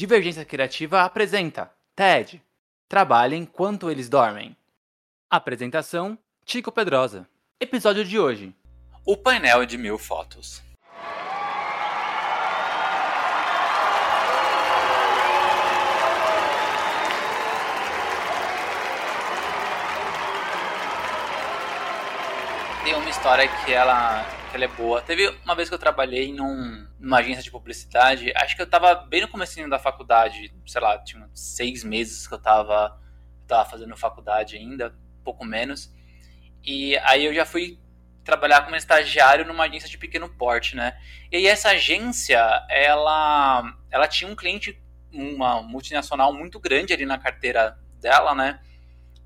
Divergência Criativa apresenta TED. Trabalhe enquanto eles dormem. Apresentação: Tico Pedrosa. Episódio de hoje: O painel de mil fotos. Tem uma história que ela que ela é boa. Teve uma vez que eu trabalhei num, numa agência de publicidade, acho que eu tava bem no começo da faculdade, sei lá, tinha seis meses que eu tava, tava fazendo faculdade ainda, pouco menos. E aí eu já fui trabalhar como estagiário numa agência de pequeno porte, né? E aí essa agência, ela, ela tinha um cliente, uma multinacional muito grande ali na carteira dela, né?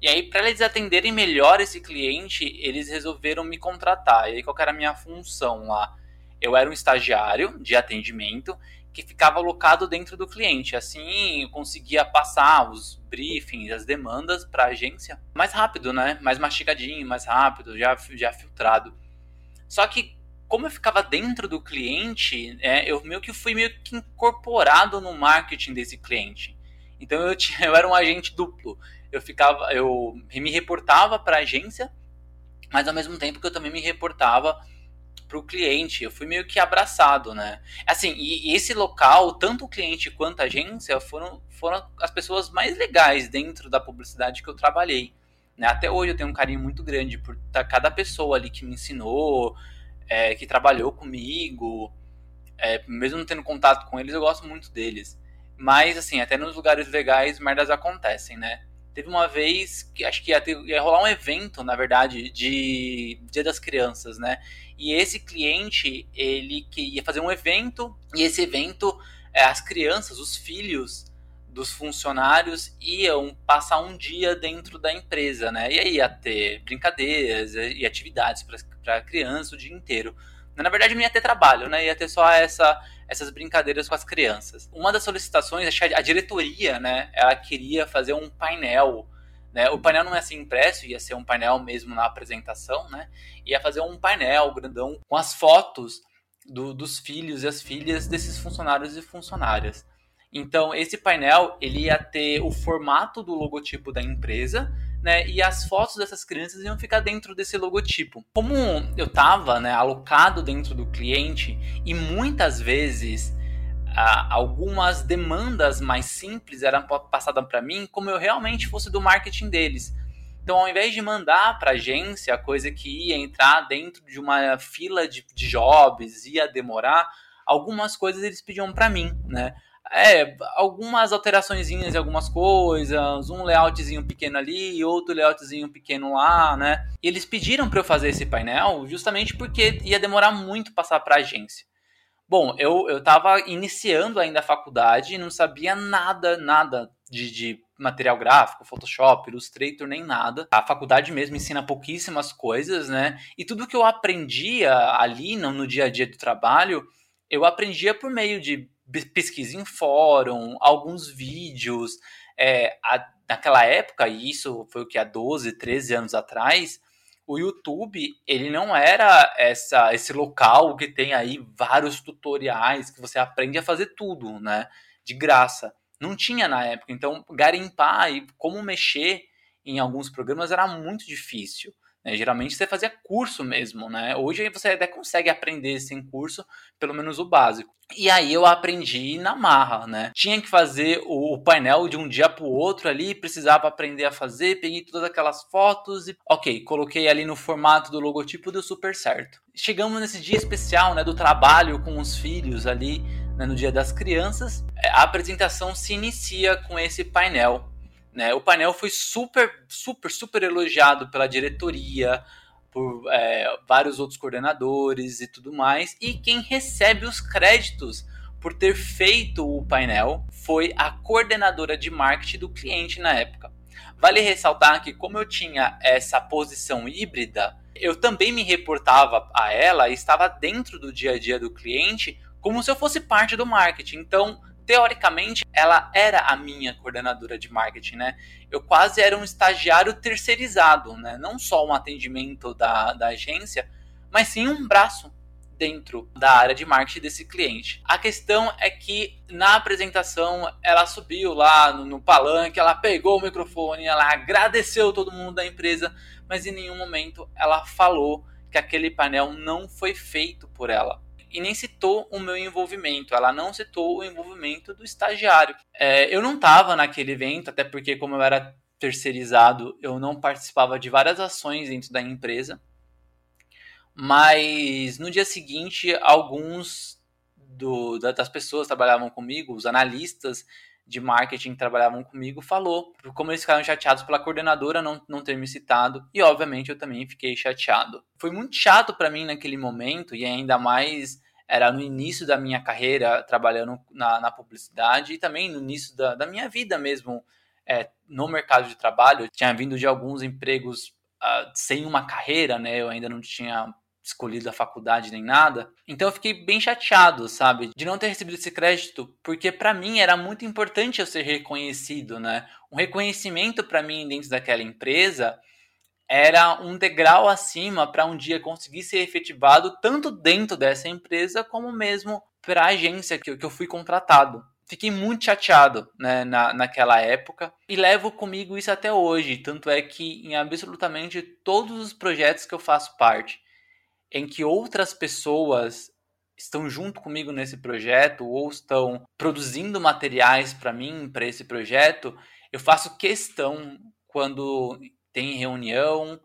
E aí, para eles atenderem melhor esse cliente, eles resolveram me contratar. E aí, qual era a minha função lá? Eu era um estagiário de atendimento que ficava alocado dentro do cliente. Assim, eu conseguia passar os briefings, as demandas para a agência mais rápido, né? Mais mastigadinho, mais rápido, já, já filtrado. Só que, como eu ficava dentro do cliente, é, eu meio que fui meio que incorporado no marketing desse cliente. Então eu, tinha, eu era um agente duplo eu ficava, eu me reportava para a agência, mas ao mesmo tempo que eu também me reportava para o cliente. Eu fui meio que abraçado, né? Assim, e, e, esse local, tanto o cliente quanto a agência, foram, foram as pessoas mais legais dentro da publicidade que eu trabalhei. Né? Até hoje eu tenho um carinho muito grande por cada pessoa ali que me ensinou, é, que trabalhou comigo. É, mesmo não tendo contato com eles, eu gosto muito deles. Mas, assim, até nos lugares legais, merdas acontecem, né? Teve uma vez que acho que ia, ter, ia rolar um evento, na verdade, de Dia das Crianças, né? E esse cliente, ele que ia fazer um evento, e esse evento, é, as crianças, os filhos dos funcionários iam passar um dia dentro da empresa, né? E aí ia ter brincadeiras e atividades para criança o dia inteiro. Na verdade, não ia ter trabalho, né? Ia ter só essa, essas brincadeiras com as crianças. Uma das solicitações, a diretoria, né? Ela queria fazer um painel. Né? O painel não ia ser impresso, ia ser um painel mesmo na apresentação, né? Ia fazer um painel grandão com as fotos do, dos filhos e as filhas desses funcionários e funcionárias. Então, esse painel ele ia ter o formato do logotipo da empresa, né? E as fotos dessas crianças iam ficar dentro desse logotipo. Como eu estava né, alocado dentro do cliente e muitas vezes algumas demandas mais simples eram passadas para mim como eu realmente fosse do marketing deles. Então, ao invés de mandar para a agência a coisa que ia entrar dentro de uma fila de, de jobs, ia demorar, algumas coisas eles pediam para mim, né? É, algumas alterações em algumas coisas, um layoutzinho pequeno ali, outro layoutzinho pequeno lá, né? E eles pediram para eu fazer esse painel justamente porque ia demorar muito passar para agência. Bom, eu, eu tava iniciando ainda a faculdade e não sabia nada, nada de, de material gráfico, Photoshop, Illustrator, nem nada. A faculdade mesmo ensina pouquíssimas coisas, né? E tudo que eu aprendia ali no, no dia a dia do trabalho, eu aprendia por meio de pesquisa em fórum, alguns vídeos. É, a, naquela época, e isso foi o que há 12, 13 anos atrás, o YouTube, ele não era essa esse local que tem aí vários tutoriais que você aprende a fazer tudo, né? De graça. Não tinha na época. Então, garimpar e como mexer em alguns programas era muito difícil. Né? Geralmente você fazia curso mesmo, né? Hoje você até consegue aprender sem curso, pelo menos o básico. E aí eu aprendi na marra, né? Tinha que fazer o, painel de um dia para o outro ali, precisava aprender a fazer, peguei todas aquelas fotos e, ok, coloquei ali no formato do logotipo, deu super certo. Chegamos nesse dia especial, né, do trabalho com os filhos ali, né, no Dia das Crianças. É, a apresentação se inicia com esse painel né? O painel foi super, super, super elogiado pela diretoria, por é, vários outros coordenadores e tudo mais. E quem recebe os créditos por ter feito o painel foi a coordenadora de marketing do cliente na época. Vale ressaltar que, como eu tinha essa posição híbrida, eu também me reportava a ela e estava dentro do dia a dia do cliente como se eu fosse parte do marketing. Então, teoricamente, ela era a minha coordenadora de marketing, né? Eu quase era um estagiário terceirizado, né? Não só um atendimento da, da agência, mas sim um braço dentro da área de marketing desse cliente. A questão é que na apresentação ela subiu lá no, no, palanque, ela pegou o microfone, ela agradeceu todo mundo da empresa, mas em nenhum momento ela falou que aquele painel não foi feito por ela e nem citou o meu envolvimento. Ela não citou o envolvimento do estagiário. É, eu não estava naquele evento, até porque, como eu era terceirizado, eu não participava de várias ações dentro da empresa. Mas no dia seguinte, alguns do, das pessoas que trabalhavam comigo, os analistas de marketing que trabalhavam comigo, falou como eles ficaram chateados pela coordenadora não, não ter me citado. E obviamente eu também fiquei chateado. Foi muito chato para mim naquele momento, e ainda mais era no início da minha carreira trabalhando na, na publicidade e também no início da, da minha vida mesmo é, no mercado de trabalho. Eu tinha vindo de alguns empregos uh, sem uma carreira, né? Eu ainda não tinha escolhido a faculdade nem nada. Então eu fiquei bem chateado, sabe, de não ter recebido esse crédito, porque para mim era muito importante eu ser reconhecido, né? Um reconhecimento para mim dentro daquela empresa era um degrau acima para um dia conseguir ser efetivado tanto dentro dessa empresa como mesmo para a agência que, que eu fui contratado. Fiquei muito chateado né, na, naquela época e levo comigo isso até hoje. Tanto é que em absolutamente todos os projetos que eu faço parte, em que outras pessoas estão junto comigo nesse projeto ou estão produzindo materiais para mim, para esse projeto, eu faço questão quando tem reunião,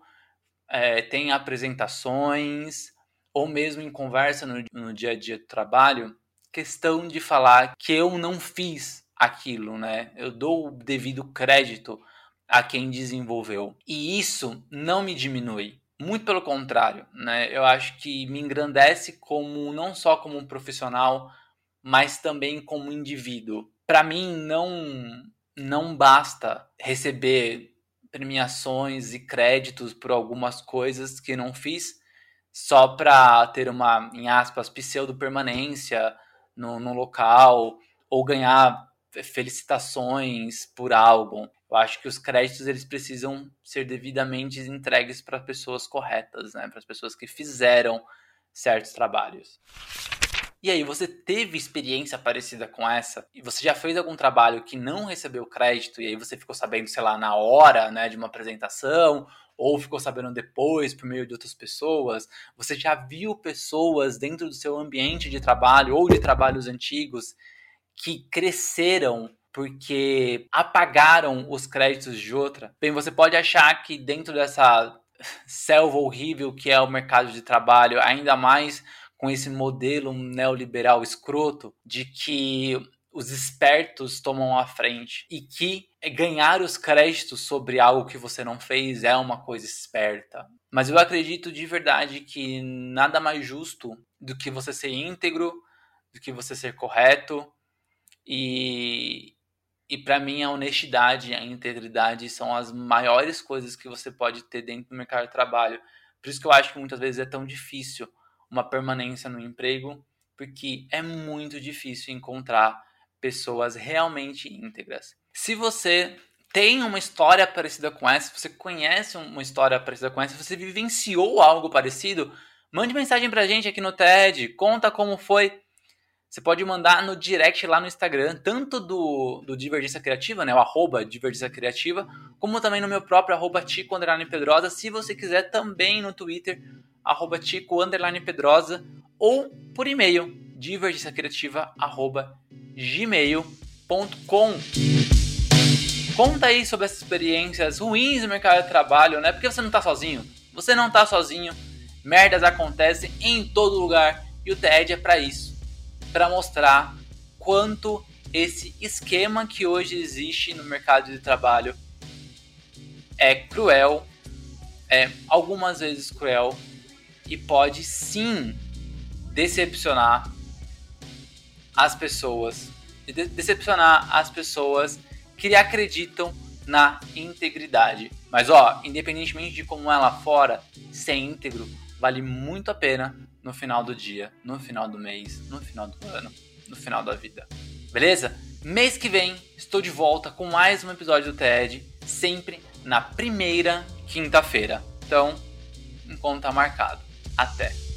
é, tem apresentações, ou mesmo em conversa no, no dia a dia do trabalho, questão de falar que eu não fiz aquilo, né? Eu dou o devido crédito a quem desenvolveu. E isso não me diminui. Muito pelo contrário, né? Eu acho que me engrandece como não só como um profissional, mas também como indivíduo. Para mim não não basta receber premiações e créditos por algumas coisas que não fiz só para ter uma, em aspas, pseudo-permanência no, no local ou ganhar felicitações por algo. Eu acho que os créditos eles precisam ser devidamente entregues para pessoas corretas, né? para as pessoas que fizeram certos trabalhos. E aí, você teve experiência parecida com essa? E você já fez algum trabalho que não recebeu crédito e aí você ficou sabendo, sei lá, na hora, né, de uma apresentação, ou ficou sabendo depois por meio de outras pessoas? Você já viu pessoas dentro do seu ambiente de trabalho ou de trabalhos antigos que cresceram porque apagaram os créditos de outra? Bem, você pode achar que dentro dessa selva horrível que é o mercado de trabalho, ainda mais com esse modelo neoliberal escroto de que os espertos tomam a frente e que ganhar os créditos sobre algo que você não fez é uma coisa esperta. Mas eu acredito de verdade que nada mais justo do que você ser íntegro, do que você ser correto e e para mim a honestidade, a integridade são as maiores coisas que você pode ter dentro do mercado de trabalho. Por isso que eu acho que muitas vezes é tão difícil uma permanência no emprego, porque é muito difícil encontrar pessoas realmente íntegras. Se você tem uma história parecida com essa, se você conhece uma história parecida com essa, se você vivenciou algo parecido, mande mensagem pra gente aqui no TED, conta como foi. Você pode mandar no direct lá no Instagram, tanto do, do Divergência Criativa, né, o arroba Divergência Criativa, como também no meu próprio arroba Tico Pedrosa, se você quiser também no Twitter, arroba Tico Underline Pedrosa, ou por e-mail, divergenciacriativa.gmail.com Conta aí sobre essas experiências ruins no mercado de trabalho, né? Porque você não tá sozinho. Você não tá sozinho. Merdas acontecem em todo lugar e o TED é para isso, para mostrar quanto esse esquema que hoje existe no mercado de trabalho é cruel, é algumas vezes cruel e pode sim decepcionar as pessoas, decepcionar as pessoas que acreditam na integridade. Mas ó, independentemente de como é lá fora, ser íntegro vale muito a pena no final do dia, no final do mês, no final do ano, no final da vida. Beleza? Mês que vem estou de volta com mais um episódio do TED, sempre na primeira quinta-feira. Então, encontro tá marcado. Até!